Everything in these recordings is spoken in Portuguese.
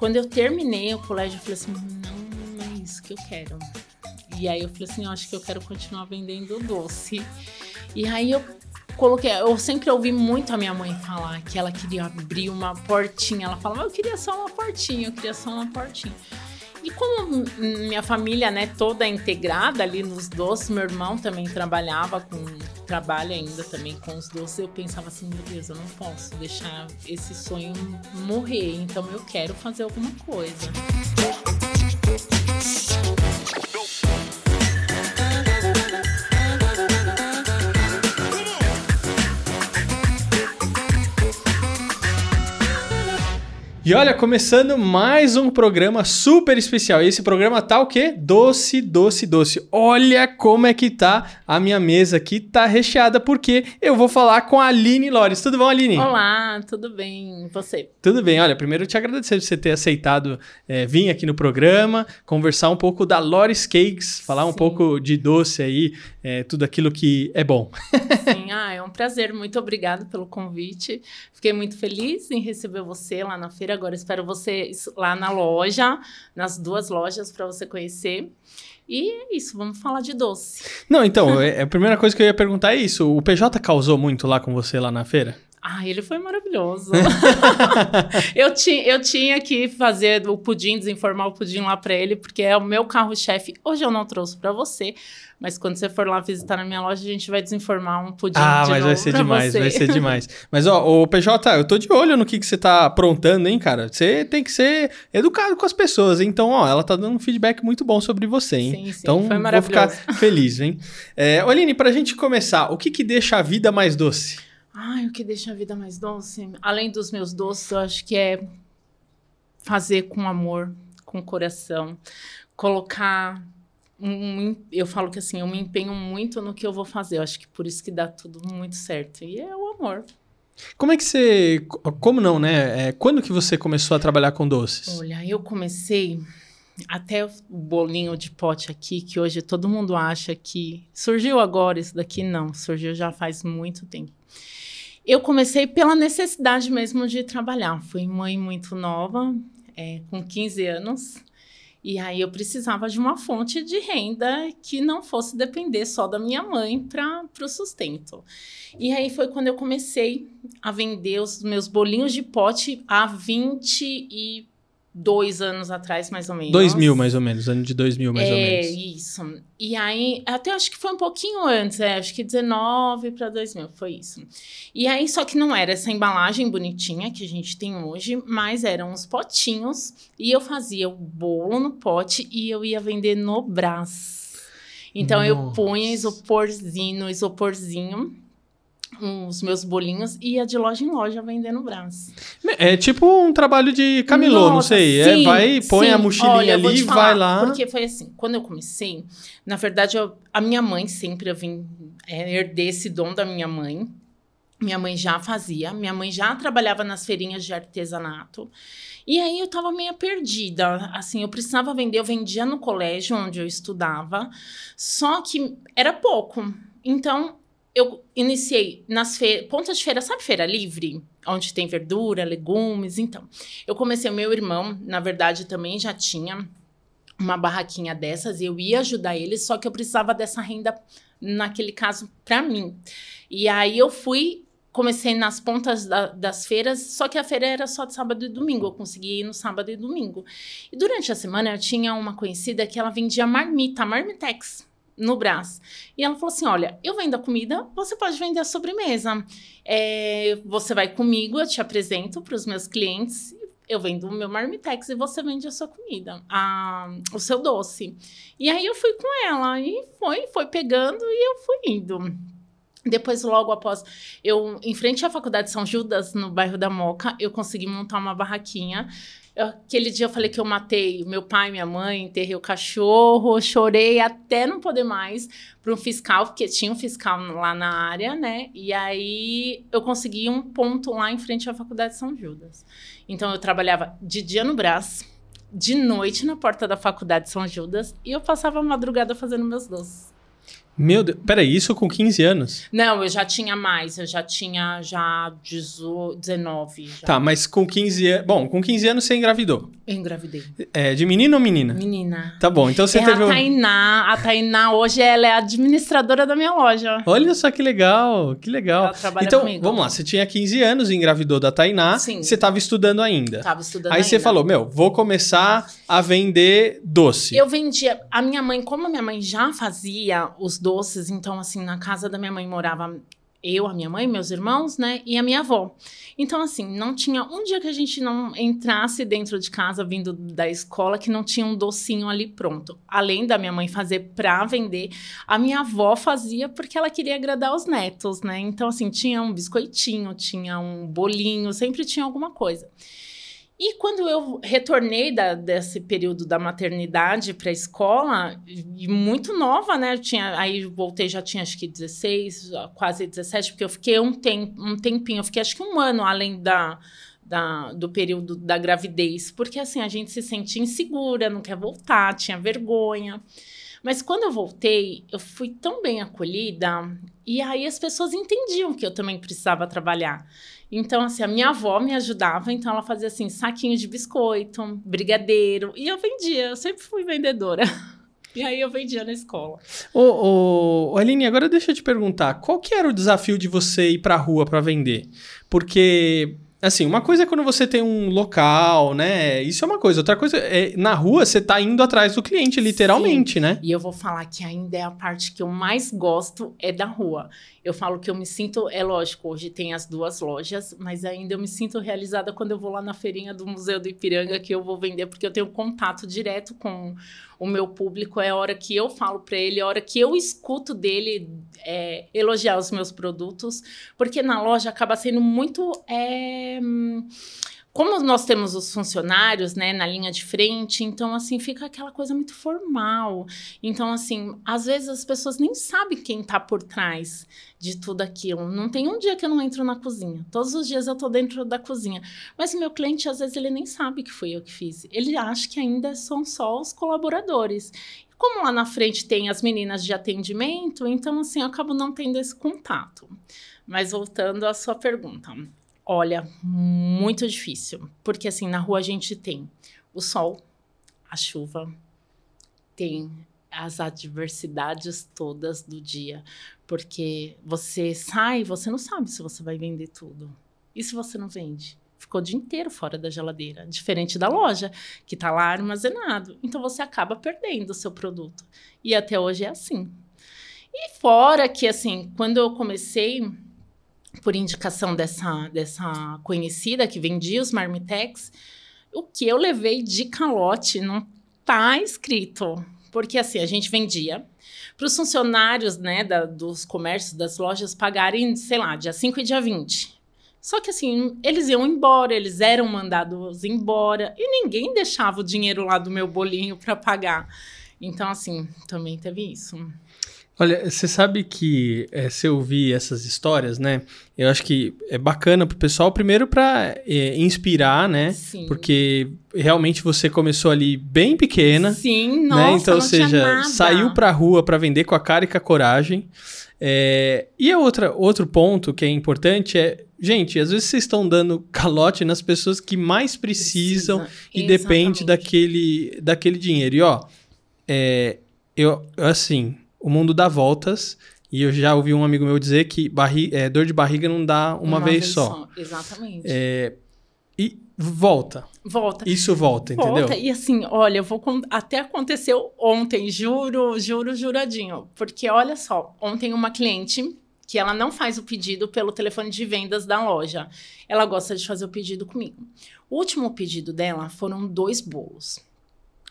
quando eu terminei o colégio, eu falei assim, não é isso que eu quero. E aí eu falei assim, eu acho que eu quero continuar vendendo doce. E aí eu coloquei, eu sempre ouvi muito a minha mãe falar que ela queria abrir uma portinha. Ela falava, eu queria só uma portinha, eu queria só uma portinha. E como minha família, né, toda integrada ali nos doces, meu irmão também trabalhava com, trabalha ainda também com os doces, eu pensava assim, meu Deus, eu não posso deixar esse sonho morrer, então eu quero fazer alguma coisa. E olha, começando mais um programa super especial. Esse programa tá o quê? Doce, doce, doce. Olha como é que tá a minha mesa aqui, tá recheada, porque eu vou falar com a Aline Lores. Tudo bom, Aline? Olá, tudo bem? E você? Tudo bem. Olha, primeiro eu te agradecer por você ter aceitado é, vir aqui no programa, conversar um pouco da Lores Cakes, falar Sim. um pouco de doce aí, é, tudo aquilo que é bom. Sim, ah, é um prazer. Muito obrigado pelo convite. Fiquei muito feliz em receber você lá na feira Agora espero você lá na loja, nas duas lojas para você conhecer. E é isso, vamos falar de doce. Não, então, é, a primeira coisa que eu ia perguntar é isso. O PJ causou muito lá com você lá na feira? Ah, ele foi maravilhoso. eu, ti, eu tinha que fazer o pudim, desinformar o pudim lá para ele, porque é o meu carro-chefe. Hoje eu não trouxe para você, mas quando você for lá visitar na minha loja, a gente vai desinformar um pudim Ah, mas vai ser demais, você. vai ser demais. Mas, ó, o PJ, eu tô de olho no que, que você tá aprontando, hein, cara? Você tem que ser educado com as pessoas, hein? Então, ó, ela tá dando um feedback muito bom sobre você, hein? Sim, sim, então, foi maravilhoso. vou ficar feliz, hein? É, Oline, pra gente começar, o que que deixa a vida mais doce? Ai, o que deixa a vida mais doce? Além dos meus doces, eu acho que é fazer com amor, com coração, colocar um, eu falo que assim, eu me empenho muito no que eu vou fazer. Eu acho que por isso que dá tudo muito certo. E é o amor. Como é que você. Como não, né? É, quando que você começou a trabalhar com doces? Olha, eu comecei até o bolinho de pote aqui, que hoje todo mundo acha que surgiu agora, isso daqui não, surgiu já faz muito tempo. Eu comecei pela necessidade mesmo de trabalhar. Fui mãe muito nova, é, com 15 anos, e aí eu precisava de uma fonte de renda que não fosse depender só da minha mãe para o sustento. E aí foi quando eu comecei a vender os meus bolinhos de pote a 20 e dois anos atrás, mais ou menos. Dois mil, mais ou menos. Ano de dois mil, mais é, ou menos. É, isso. E aí, até acho que foi um pouquinho antes, é, acho que 19 para 2000, foi isso. E aí, só que não era essa embalagem bonitinha que a gente tem hoje, mas eram os potinhos. E eu fazia o bolo no pote e eu ia vender no Brás. Então, Nossa. eu punha isoporzinho, isoporzinho os meus bolinhos e ia de loja em loja vendendo braço. É tipo um trabalho de camelô, Nossa, não sei. É, sim, é, vai, põe sim. a mochilinha Olha, ali e vai lá. Porque foi assim, quando eu comecei, na verdade, eu, a minha mãe sempre, eu vim é, herdei esse dom da minha mãe. Minha mãe já fazia, minha mãe já trabalhava nas feirinhas de artesanato. E aí eu tava meio perdida, assim, eu precisava vender, eu vendia no colégio onde eu estudava, só que era pouco. Então, eu iniciei nas feiras, pontas de feira, sabe feira livre? Onde tem verdura, legumes, então. Eu comecei, meu irmão, na verdade, também já tinha uma barraquinha dessas e eu ia ajudar ele, só que eu precisava dessa renda, naquele caso, para mim. E aí eu fui, comecei nas pontas da, das feiras, só que a feira era só de sábado e domingo, eu conseguia ir no sábado e domingo. E durante a semana eu tinha uma conhecida que ela vendia marmita, marmitex no Brás. E ela falou assim: olha, eu vendo a comida, você pode vender a sobremesa. É, você vai comigo, eu te apresento para os meus clientes. Eu vendo o meu marmitex e você vende a sua comida, a, o seu doce. E aí eu fui com ela e foi, foi pegando e eu fui indo. Depois, logo após, eu, em frente à Faculdade São Judas, no bairro da Moca, eu consegui montar uma barraquinha aquele dia eu falei que eu matei meu pai, minha mãe, enterrei o cachorro, chorei até não poder mais para um fiscal, porque tinha um fiscal lá na área, né? E aí eu consegui um ponto lá em frente à Faculdade São Judas. Então eu trabalhava de dia no braço, de noite na porta da Faculdade São Judas e eu passava a madrugada fazendo meus doces. Meu Deus, peraí, isso com 15 anos? Não, eu já tinha mais, eu já tinha já 19. Já. Tá, mas com 15 anos. Bom, com 15 anos você engravidou. Eu engravidei. É, de menino ou menina? Menina. Tá bom, então você é teve... a Tainá. A Tainá hoje ela é administradora da minha loja. Olha só que legal, que legal. Ela trabalha então, comigo. vamos lá, você tinha 15 anos, engravidou da Tainá. Sim. Você estava estudando ainda. Tava estudando Aí ainda. você falou, meu, vou começar a vender doce. Eu vendia. A minha mãe, como a minha mãe já fazia os doces, então, assim, na casa da minha mãe morava eu, a minha mãe, meus irmãos, né? E a minha avó. Então, assim, não tinha um dia que a gente não entrasse dentro de casa vindo da escola que não tinha um docinho ali pronto. Além da minha mãe fazer pra vender, a minha avó fazia porque ela queria agradar os netos, né? Então, assim, tinha um biscoitinho, tinha um bolinho, sempre tinha alguma coisa. E quando eu retornei da, desse período da maternidade para a escola, muito nova, né? Eu tinha, aí voltei, já tinha acho que 16, quase 17, porque eu fiquei um, tem, um tempinho, eu fiquei acho que um ano além da, da, do período da gravidez, porque assim, a gente se sente insegura, não quer voltar, tinha vergonha. Mas quando eu voltei, eu fui tão bem acolhida, e aí as pessoas entendiam que eu também precisava trabalhar. Então, assim, a minha avó me ajudava, então ela fazia assim, saquinho de biscoito, brigadeiro, e eu vendia, eu sempre fui vendedora. E aí eu vendia na escola. Ô, ô, Aline, agora deixa eu te perguntar, qual que era o desafio de você ir pra rua para vender? Porque Assim, uma coisa é quando você tem um local, né? Isso é uma coisa. Outra coisa é na rua você tá indo atrás do cliente, literalmente, Sim. né? E eu vou falar que ainda é a parte que eu mais gosto é da rua. Eu falo que eu me sinto, é lógico, hoje tem as duas lojas, mas ainda eu me sinto realizada quando eu vou lá na feirinha do Museu do Ipiranga que eu vou vender, porque eu tenho contato direto com o meu público. É a hora que eu falo para ele, é a hora que eu escuto dele é, elogiar os meus produtos, porque na loja acaba sendo muito. É, como nós temos os funcionários, né, na linha de frente, então, assim, fica aquela coisa muito formal. Então, assim, às vezes as pessoas nem sabem quem está por trás de tudo aquilo. Não tem um dia que eu não entro na cozinha. Todos os dias eu estou dentro da cozinha. Mas o meu cliente, às vezes, ele nem sabe que fui eu que fiz. Ele acha que ainda são só os colaboradores. Como lá na frente tem as meninas de atendimento, então, assim, eu acabo não tendo esse contato. Mas voltando à sua pergunta. Olha, muito difícil. Porque, assim, na rua a gente tem o sol, a chuva, tem as adversidades todas do dia. Porque você sai, você não sabe se você vai vender tudo. E se você não vende? Ficou o dia inteiro fora da geladeira. Diferente da loja, que está lá armazenado. Então você acaba perdendo o seu produto. E até hoje é assim. E fora que, assim, quando eu comecei por indicação dessa, dessa conhecida que vendia os marmitex, o que eu levei de calote não tá escrito. Porque assim, a gente vendia para os funcionários né, da, dos comércios, das lojas, pagarem, sei lá, dia 5 e dia 20. Só que assim, eles iam embora, eles eram mandados embora e ninguém deixava o dinheiro lá do meu bolinho para pagar. Então, assim, também teve isso. Olha, você sabe que é, se eu ouvir essas histórias, né? Eu acho que é bacana pro pessoal, primeiro para é, inspirar, né? Sim. Porque realmente você começou ali bem pequena. Sim, né? nossa, Então, ou seja, saiu pra rua para vender com a cara e com a coragem. É, e a outra, outro ponto que é importante é, gente, às vezes vocês estão dando calote nas pessoas que mais precisam Precisa. e depende Exatamente. daquele, daquele dinheiro. E ó, é, eu assim, o mundo dá voltas. E eu já ouvi um amigo meu dizer que barri é, dor de barriga não dá uma, vez, só. Exatamente. É, e volta. Volta. Isso volta, entendeu? Volta. E assim, olha, eu vou até aconteceu ontem, juro, juro, juradinho. Porque olha só, ontem uma cliente que ela não faz o pedido pelo telefone de vendas da loja. Ela gosta de fazer o pedido comigo. O último pedido dela foram dois bolos.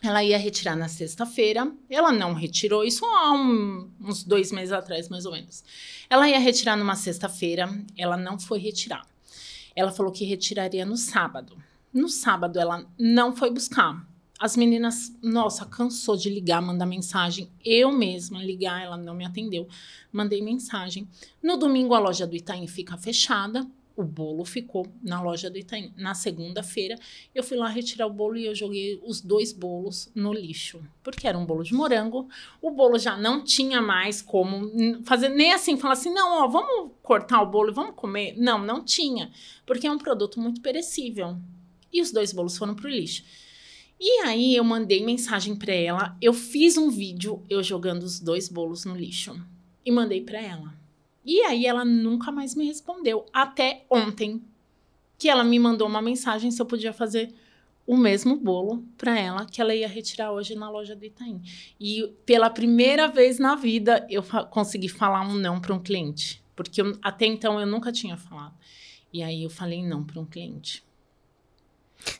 Ela ia retirar na sexta-feira, ela não retirou, isso há um- uns dois meses atrás, mais ou menos. Ela ia retirar numa sexta-feira, ela não foi retirar. Ela falou que retiraria no sábado. No sábado, ela não foi buscar. As meninas, nossa, cansou de ligar, mandar mensagem. Eu mesma ligar, ela não me atendeu. Mandei mensagem. No domingo, a loja do Itaim fica fechada. O bolo ficou na loja do Itaim. Na segunda-feira, eu fui lá retirar o bolo e eu joguei os dois bolos no lixo. Porque era um bolo de morango. O bolo já não tinha mais como fazer, nem assim, falar assim: não, ó, vamos cortar o bolo e vamos comer. Não, não tinha. Porque é um produto muito perecível. E os dois bolos foram pro lixo. E aí eu mandei mensagem para ela, eu fiz um vídeo eu jogando os dois bolos no lixo e mandei para ela. E aí ela nunca mais me respondeu até ontem, que ela me mandou uma mensagem se eu podia fazer o mesmo bolo para ela que ela ia retirar hoje na loja do Itaim. E pela primeira vez na vida eu fa consegui falar um não para um cliente, porque eu, até então eu nunca tinha falado. E aí eu falei não para um cliente.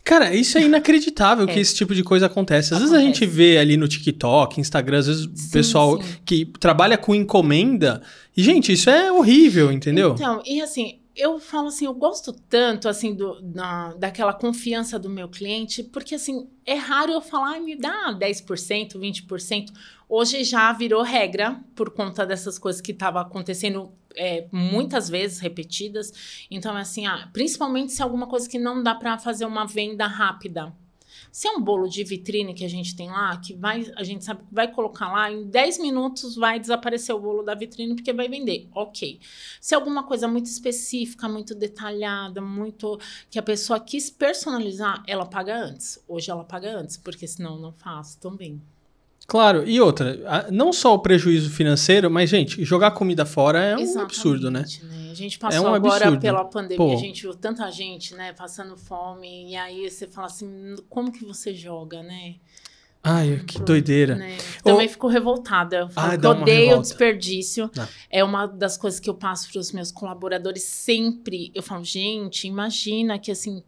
Cara, isso é inacreditável é. que esse tipo de coisa acontece. Às acontece. vezes a gente vê ali no TikTok, Instagram, às vezes pessoal sim. que trabalha com encomenda. E, gente, isso é horrível, entendeu? Então, e assim, eu falo assim, eu gosto tanto, assim, do, da, daquela confiança do meu cliente, porque, assim, é raro eu falar, me dá 10%, 20%. Hoje já virou regra por conta dessas coisas que estavam acontecendo é, muitas vezes repetidas. Então, assim, ah, principalmente se é alguma coisa que não dá para fazer uma venda rápida. Se é um bolo de vitrine que a gente tem lá, que vai, a gente sabe que vai colocar lá, em 10 minutos vai desaparecer o bolo da vitrine porque vai vender. Ok. Se é alguma coisa muito específica, muito detalhada, muito. que a pessoa quis personalizar, ela paga antes. Hoje ela paga antes, porque senão não faço também. Claro, e outra, não só o prejuízo financeiro, mas, gente, jogar comida fora é um Exatamente, absurdo, né? né? A gente passou é um agora absurdo. pela pandemia, Pô. a gente viu tanta gente, né, passando fome, e aí você fala assim, como que você joga, né? Ai, que doideira. Né? Também Ou... fico revoltada. Eu falo Ai, odeio o desperdício. Não. É uma das coisas que eu passo para os meus colaboradores sempre. Eu falo, gente, imagina que assim,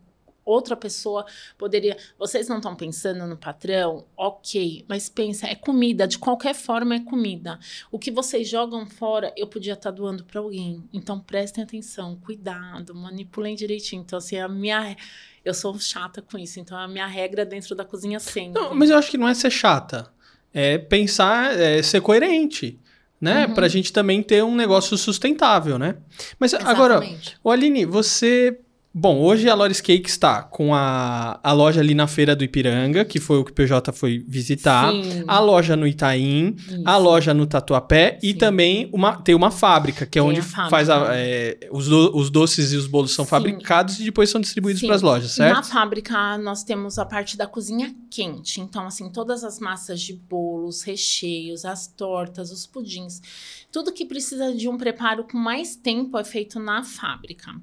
outra pessoa poderia. Vocês não estão pensando no patrão? Ok, mas pensa, é comida, de qualquer forma é comida. O que vocês jogam fora, eu podia estar tá doando para alguém. Então prestem atenção, cuidado, manipulem direitinho. Então, assim, a minha. Eu sou chata com isso, então a minha regra dentro da cozinha sempre. Não, mas eu acho que não é ser chata. É pensar, é ser coerente né? Uhum. Pra gente também ter um negócio sustentável, né? Mas Exatamente. agora, o Aline, você Bom, hoje a Loris Cake está com a, a loja ali na feira do Ipiranga, que foi o que o PJ foi visitar, Sim. a loja no Itaim, Isso. a loja no Tatuapé Sim. e também uma, tem uma fábrica, que é tem onde a faz a, é, os, do, os doces e os bolos são Sim. fabricados e depois são distribuídos para as lojas, certo? Na fábrica nós temos a parte da cozinha quente, então assim, todas as massas de bolos, recheios, as tortas, os pudins, tudo que precisa de um preparo com mais tempo é feito na fábrica.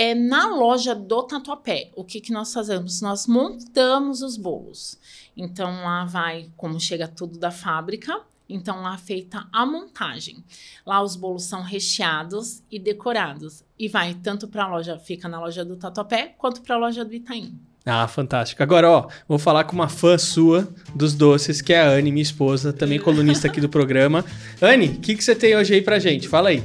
É na loja do Tatuapé, o que, que nós fazemos? Nós montamos os bolos. Então lá vai, como chega tudo da fábrica, então lá é feita a montagem. Lá os bolos são recheados e decorados e vai tanto para a loja, fica na loja do Tatuapé, quanto para a loja do Itaim. Ah, fantástico. Agora, ó, vou falar com uma fã sua dos doces, que é a Anne, minha esposa, também colunista aqui do programa. Anne, o que, que você tem hoje aí pra gente? Fala aí.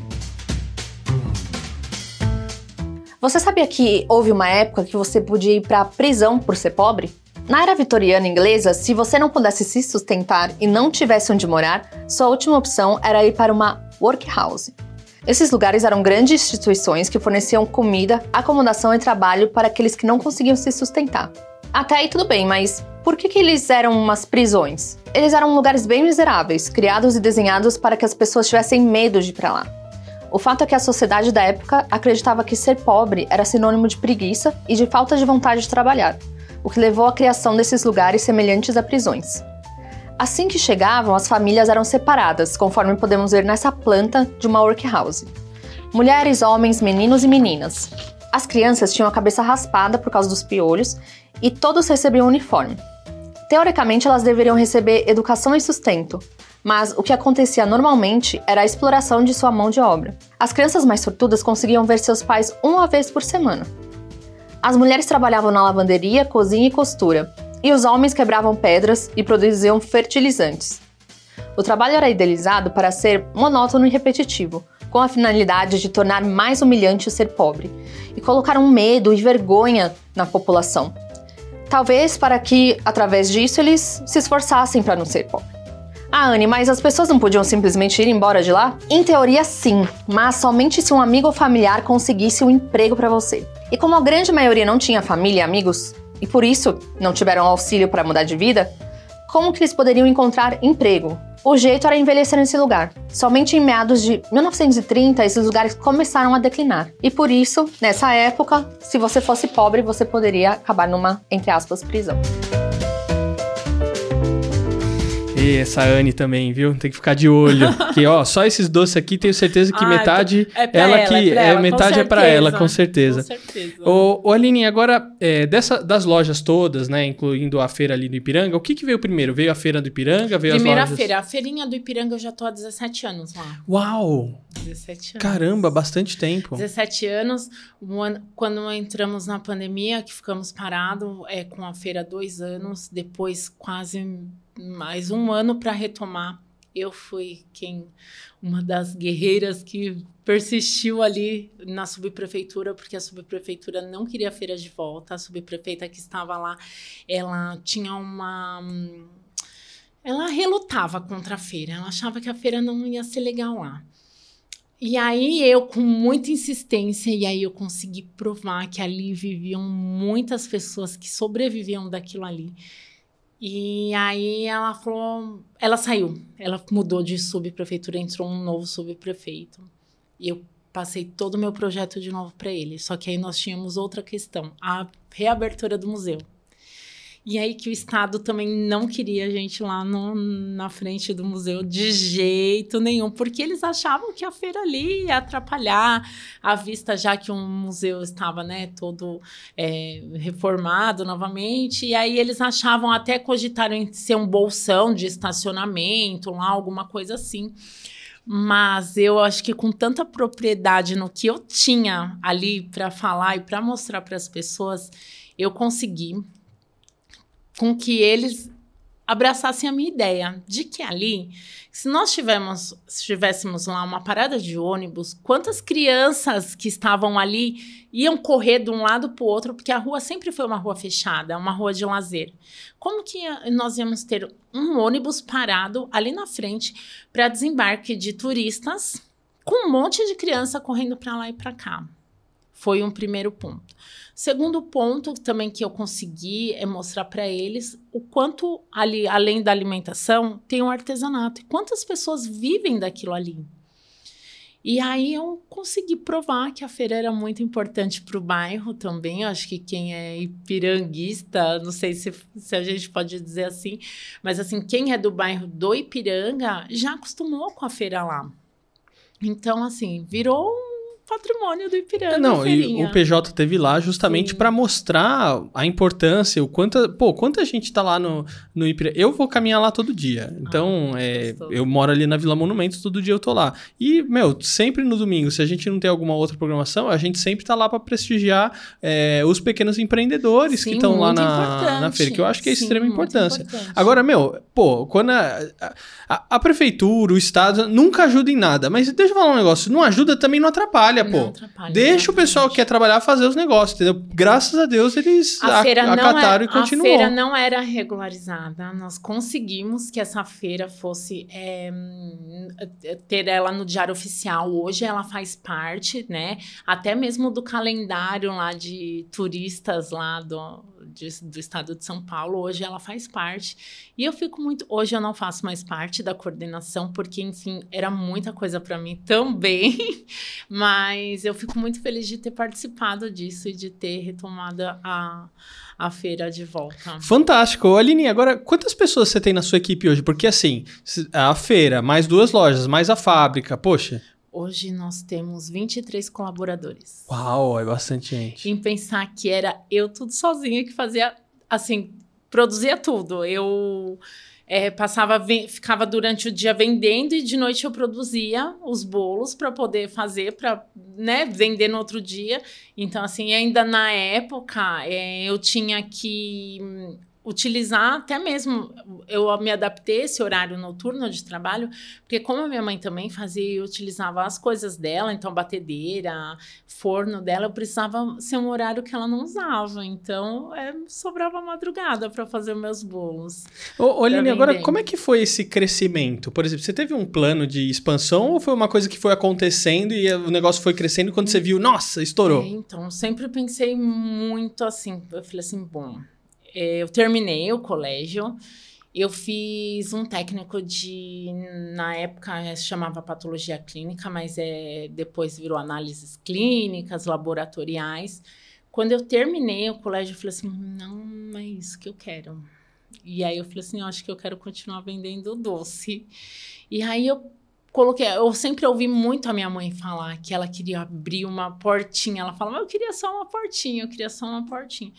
Você sabia que houve uma época que você podia ir para a prisão por ser pobre? Na era vitoriana inglesa, se você não pudesse se sustentar e não tivesse onde morar, sua última opção era ir para uma workhouse. Esses lugares eram grandes instituições que forneciam comida, acomodação e trabalho para aqueles que não conseguiam se sustentar. Até aí tudo bem, mas por que, que eles eram umas prisões? Eles eram lugares bem miseráveis, criados e desenhados para que as pessoas tivessem medo de ir para lá. O fato é que a sociedade da época acreditava que ser pobre era sinônimo de preguiça e de falta de vontade de trabalhar, o que levou à criação desses lugares semelhantes a prisões. Assim que chegavam, as famílias eram separadas, conforme podemos ver nessa planta de uma workhouse. Mulheres, homens, meninos e meninas. As crianças tinham a cabeça raspada por causa dos piolhos e todos recebiam uniforme. Teoricamente, elas deveriam receber educação e sustento, mas o que acontecia normalmente era a exploração de sua mão de obra. As crianças mais sortudas conseguiam ver seus pais uma vez por semana. As mulheres trabalhavam na lavanderia, cozinha e costura, e os homens quebravam pedras e produziam fertilizantes. O trabalho era idealizado para ser monótono e repetitivo, com a finalidade de tornar mais humilhante ser pobre e colocar um medo e vergonha na população. Talvez para que, através disso, eles se esforçassem para não ser pobre. Ah, Anne, mas as pessoas não podiam simplesmente ir embora de lá? Em teoria, sim, mas somente se um amigo ou familiar conseguisse um emprego para você. E como a grande maioria não tinha família e amigos, e por isso não tiveram auxílio para mudar de vida, como que eles poderiam encontrar emprego? O jeito era envelhecer nesse lugar. Somente em meados de 1930 esses lugares começaram a declinar. E por isso, nessa época, se você fosse pobre, você poderia acabar numa, entre aspas, prisão. E essa Anne também, viu? Tem que ficar de olho. que, ó, só esses doces aqui, tenho certeza que ah, metade é ela, ela que. É, ela, metade é para ela, com certeza. Com certeza. Ô, ô Aline, agora, é, dessa, das lojas todas, né? Incluindo a feira ali do Ipiranga, o que, que veio primeiro? Veio a feira do Ipiranga? Veio Primeira as lojas... feira. A feirinha do Ipiranga eu já tô há 17 anos lá. Uau! 17 anos. Caramba, bastante tempo. 17 anos. Quando entramos na pandemia, que ficamos parados é, com a feira dois anos, depois quase mais um ano para retomar. Eu fui quem uma das guerreiras que persistiu ali na subprefeitura, porque a subprefeitura não queria a feira de volta. A subprefeita que estava lá, ela tinha uma ela relutava contra a feira. Ela achava que a feira não ia ser legal lá. E aí eu, com muita insistência, e aí eu consegui provar que ali viviam muitas pessoas que sobreviviam daquilo ali. E aí ela falou, ela saiu, ela mudou de subprefeitura, entrou um novo subprefeito. E eu passei todo o meu projeto de novo para ele. Só que aí nós tínhamos outra questão, a reabertura do museu. E aí que o Estado também não queria a gente lá no, na frente do museu de jeito nenhum, porque eles achavam que a feira ali ia atrapalhar a vista, já que um museu estava né, todo é, reformado novamente. E aí eles achavam, até cogitaram em ser um bolsão de estacionamento, lá, alguma coisa assim. Mas eu acho que com tanta propriedade no que eu tinha ali para falar e para mostrar para as pessoas, eu consegui com que eles abraçassem a minha ideia de que ali, se nós tivéssemos, tivéssemos lá uma parada de ônibus, quantas crianças que estavam ali iam correr de um lado para o outro, porque a rua sempre foi uma rua fechada, uma rua de lazer. Como que nós íamos ter um ônibus parado ali na frente para desembarque de turistas, com um monte de criança correndo para lá e para cá? Foi um primeiro ponto. Segundo ponto também que eu consegui é mostrar para eles o quanto ali, além da alimentação, tem um artesanato e quantas pessoas vivem daquilo ali. E aí eu consegui provar que a feira era muito importante para o bairro também. Eu acho que quem é ipiranguista, não sei se, se a gente pode dizer assim, mas assim, quem é do bairro do Ipiranga já acostumou com a feira lá. Então, assim, virou patrimônio do Ipiranga. Não, e o PJ teve lá justamente para mostrar a importância, o quanto, pô, quanta gente tá lá no, no Ipiranga. Eu vou caminhar lá todo dia. Então, ah, é, eu moro ali na Vila Monumentos, todo dia eu tô lá. E, meu, sempre no domingo, se a gente não tem alguma outra programação, a gente sempre tá lá para prestigiar é, os pequenos empreendedores Sim, que estão lá na, na feira, que eu acho que é Sim, extrema importância. Agora, meu, pô, quando a, a, a prefeitura, o Estado, nunca ajuda em nada, mas deixa eu falar um negócio, não ajuda também não atrapalha atrapalha, pô. Atrapalha, Deixa o pessoal que quer trabalhar fazer os negócios, entendeu? Graças a Deus eles a feira acataram é, e continuou. A feira não era regularizada. Nós conseguimos que essa feira fosse é, ter ela no diário oficial. Hoje ela faz parte, né? Até mesmo do calendário lá de turistas lá do, de, do estado de São Paulo. Hoje ela faz parte. E eu fico muito. Hoje eu não faço mais parte da coordenação, porque, enfim, era muita coisa para mim também. Mas eu fico muito feliz de ter participado disso e de ter retomado a, a feira de volta. Fantástico. Aline, agora, quantas pessoas você tem na sua equipe hoje? Porque, assim, a feira, mais duas lojas, mais a fábrica, poxa. Hoje nós temos 23 colaboradores. Uau, é bastante gente. Em pensar que era eu tudo sozinha que fazia, assim, produzia tudo. Eu é, passava, ficava durante o dia vendendo e de noite eu produzia os bolos para poder fazer, para né, vender no outro dia. Então, assim, ainda na época, é, eu tinha que utilizar até mesmo eu me adaptei a esse horário noturno de trabalho porque como a minha mãe também fazia eu utilizava as coisas dela então batedeira forno dela eu precisava ser um horário que ela não usava. Então é, sobrava madrugada para fazer meus bolos. Aline, agora como é que foi esse crescimento? Por exemplo você teve um plano de expansão ou foi uma coisa que foi acontecendo e o negócio foi crescendo quando você viu nossa estourou é, então sempre pensei muito assim. Eu falei assim bom eu terminei o colégio, eu fiz um técnico de, na época se chamava patologia clínica, mas é, depois virou análises clínicas, laboratoriais. Quando eu terminei o colégio, eu falei assim, não, é isso que eu quero. E aí eu falei assim, eu acho que eu quero continuar vendendo doce. E aí eu coloquei, eu sempre ouvi muito a minha mãe falar que ela queria abrir uma portinha. Ela falava, eu queria só uma portinha, eu queria só uma portinha.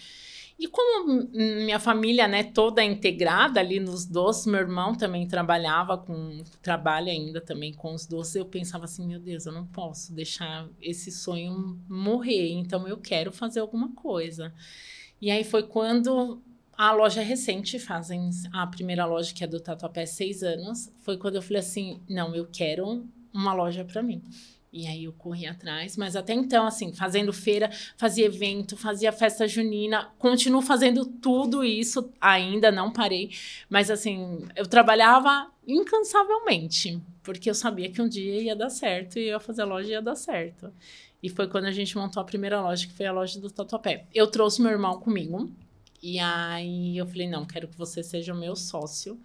E como minha família, né, toda integrada ali nos doces, meu irmão também trabalhava com, trabalha ainda também com os doces, eu pensava assim, meu Deus, eu não posso deixar esse sonho morrer, então eu quero fazer alguma coisa. E aí foi quando a loja é recente, fazem a primeira loja que é do Tatuapé, seis anos, foi quando eu falei assim, não, eu quero uma loja para mim. E aí eu corri atrás, mas até então, assim, fazendo feira, fazia evento, fazia festa junina, continuo fazendo tudo isso, ainda não parei, mas assim, eu trabalhava incansavelmente, porque eu sabia que um dia ia dar certo e eu ia fazer a loja ia dar certo. E foi quando a gente montou a primeira loja, que foi a loja do Tatuapé. Eu trouxe meu irmão comigo, e aí eu falei, não, quero que você seja o meu sócio.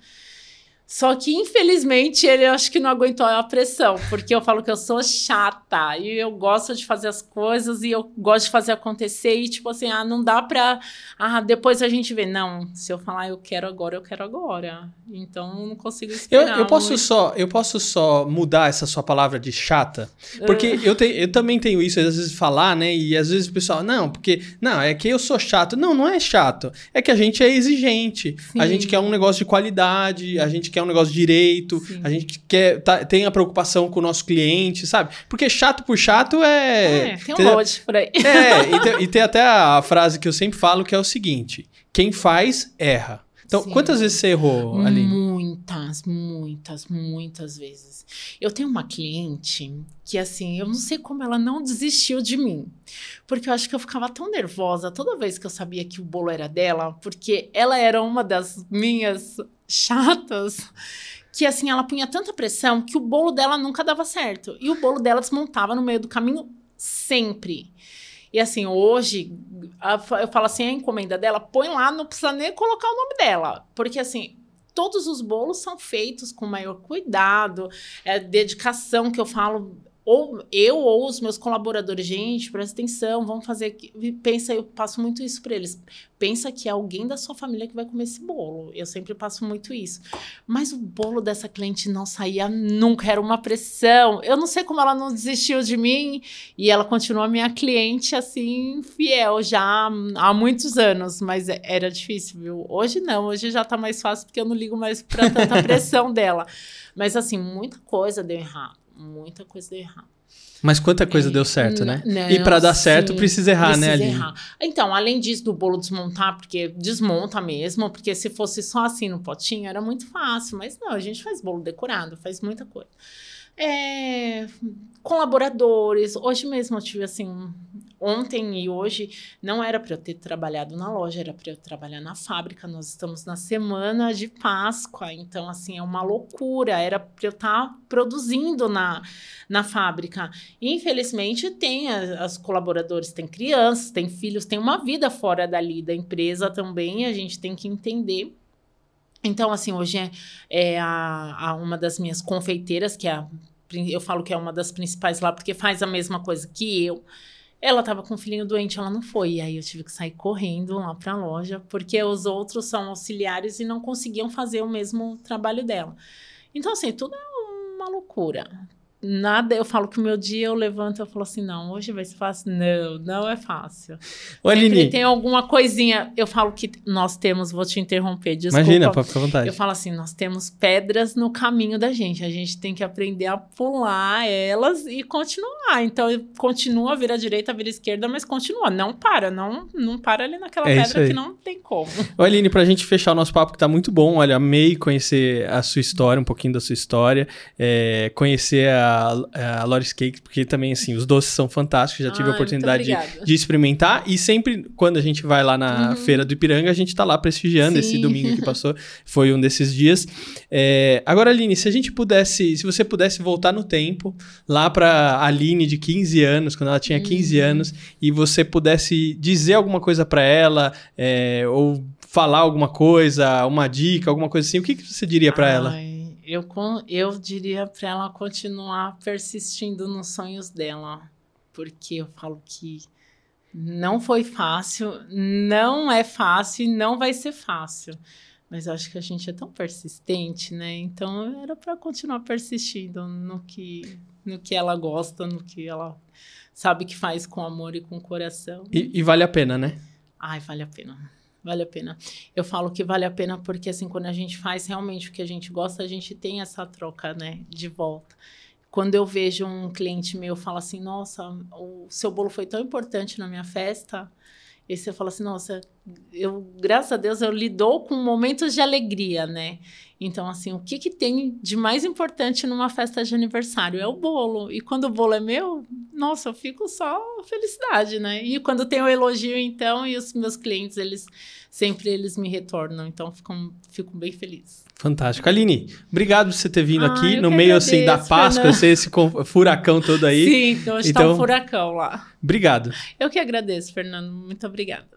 Só que, infelizmente, ele acho que não aguentou a pressão, porque eu falo que eu sou chata e eu gosto de fazer as coisas e eu gosto de fazer acontecer e, tipo assim, ah, não dá pra. Ah, depois a gente vê. Não, se eu falar eu quero agora, eu quero agora. Então, eu não consigo esperar. Eu, eu posso, só, eu posso só mudar essa sua palavra de chata, porque uh. eu, te, eu também tenho isso, às vezes, falar, né? E às vezes o pessoal, não, porque. Não, é que eu sou chato. Não, não é chato. É que a gente é exigente. Sim. A gente quer um negócio de qualidade, a gente quer quer um negócio direito, Sim. a gente quer tá, tem a preocupação com o nosso cliente, sabe? Porque chato por chato é. É, tem um monte por aí. É, e tem, e tem até a frase que eu sempre falo que é o seguinte: quem faz, erra. Então, Sim. quantas vezes você errou, ali? Muitas, muitas, muitas vezes. Eu tenho uma cliente que, assim, eu não sei como ela não desistiu de mim. Porque eu acho que eu ficava tão nervosa toda vez que eu sabia que o bolo era dela, porque ela era uma das minhas chatas que assim ela punha tanta pressão que o bolo dela nunca dava certo e o bolo dela desmontava no meio do caminho sempre. E assim, hoje eu falo assim, a encomenda dela, põe lá, não precisa nem colocar o nome dela, porque assim, todos os bolos são feitos com maior cuidado, é dedicação que eu falo ou eu ou os meus colaboradores, gente, presta atenção, vamos fazer. Pensa, eu passo muito isso para eles. Pensa que é alguém da sua família que vai comer esse bolo. Eu sempre passo muito isso. Mas o bolo dessa cliente não saía nunca, era uma pressão. Eu não sei como ela não desistiu de mim e ela continua minha cliente assim, fiel já há muitos anos, mas é, era difícil, viu? Hoje não, hoje já tá mais fácil porque eu não ligo mais para tanta pressão dela. Mas assim, muita coisa deu errado muita coisa deu errado. Mas quanta coisa é, deu certo, né? Não, e para dar certo precisa errar, né, precisa né, Aline? Errar. Então, além disso do bolo desmontar, porque desmonta mesmo, porque se fosse só assim no potinho era muito fácil, mas não, a gente faz bolo decorado, faz muita coisa. É, colaboradores, hoje mesmo eu tive assim ontem e hoje não era para eu ter trabalhado na loja, era para eu trabalhar na fábrica. Nós estamos na semana de Páscoa, então assim é uma loucura. Era para eu estar tá produzindo na, na fábrica. infelizmente tem as, as colaboradores, tem crianças, tem filhos, tem uma vida fora dali da empresa também. A gente tem que entender. Então, assim, hoje é, é a, a, uma das minhas confeiteiras, que é a, eu falo que é uma das principais lá, porque faz a mesma coisa que eu. Ela tava com um filhinho doente, ela não foi. E aí eu tive que sair correndo lá para a loja, porque os outros são auxiliares e não conseguiam fazer o mesmo trabalho dela. Então, assim, tudo é uma loucura nada, eu falo que o meu dia eu levanto e eu falo assim, não, hoje vai ser fácil. Não, não é fácil. Ô, Aline. tem alguma coisinha, eu falo que nós temos, vou te interromper, desculpa. Imagina, pode ficar à vontade. Eu falo assim, nós temos pedras no caminho da gente, a gente tem que aprender a pular elas e continuar. Então, continua, vira direita, vira esquerda, mas continua, não para, não, não para ali naquela é pedra que não tem como. Ô, Aline, pra gente fechar o nosso papo, que tá muito bom, olha, amei conhecer a sua história, um pouquinho da sua história, é, conhecer a a, Loris Cake, porque também, assim, os doces são fantásticos. Já tive Ai, a oportunidade de, de, experimentar. E sempre, quando a gente vai lá na uhum. Feira do Ipiranga, a gente tá lá prestigiando. Sim. Esse domingo que passou foi um desses dias. É, agora, Aline, se a gente pudesse, se você pudesse voltar no tempo, lá pra Aline de 15 anos, quando ela tinha 15 uhum. anos, e você pudesse dizer alguma coisa para ela, é, ou falar alguma coisa, uma dica, alguma coisa assim, o que, que você diria para ela? Eu, eu diria para ela continuar persistindo nos sonhos dela, porque eu falo que não foi fácil, não é fácil e não vai ser fácil. Mas acho que a gente é tão persistente, né? Então era para continuar persistindo no que, no que ela gosta, no que ela sabe que faz com amor e com coração. E, e vale a pena, né? Ai, vale a pena. Vale a pena. Eu falo que vale a pena porque, assim, quando a gente faz realmente o que a gente gosta, a gente tem essa troca, né, de volta. Quando eu vejo um cliente meu fala assim, nossa, o seu bolo foi tão importante na minha festa, e você fala assim, nossa, eu, graças a Deus, eu lidou com momentos de alegria, né? Então, assim, o que, que tem de mais importante numa festa de aniversário? É o bolo. E quando o bolo é meu, nossa, eu fico só felicidade, né? E quando tem o elogio, então, e os meus clientes, eles sempre eles me retornam. Então, fico, fico bem feliz. Fantástico. Aline, obrigado por você ter vindo ah, aqui no meio agradeço, assim da Páscoa, Fernanda. esse furacão todo aí. Sim, hoje então, tá um furacão lá. Obrigado. Eu que agradeço, Fernando. Muito obrigada.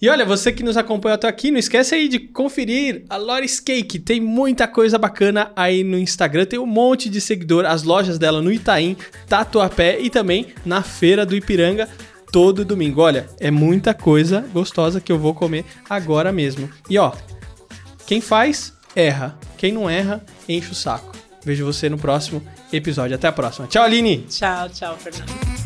E olha, você que nos acompanha até aqui, não esquece aí de conferir a Loris Cake. Tem muita coisa bacana aí no Instagram, tem um monte de seguidor, as lojas dela no Itaim, Tatuapé e também na Feira do Ipiranga todo domingo. Olha, é muita coisa gostosa que eu vou comer agora mesmo. E ó, quem faz, erra. Quem não erra, enche o saco. Vejo você no próximo episódio. Até a próxima. Tchau, Aline! Tchau, tchau, Fernando.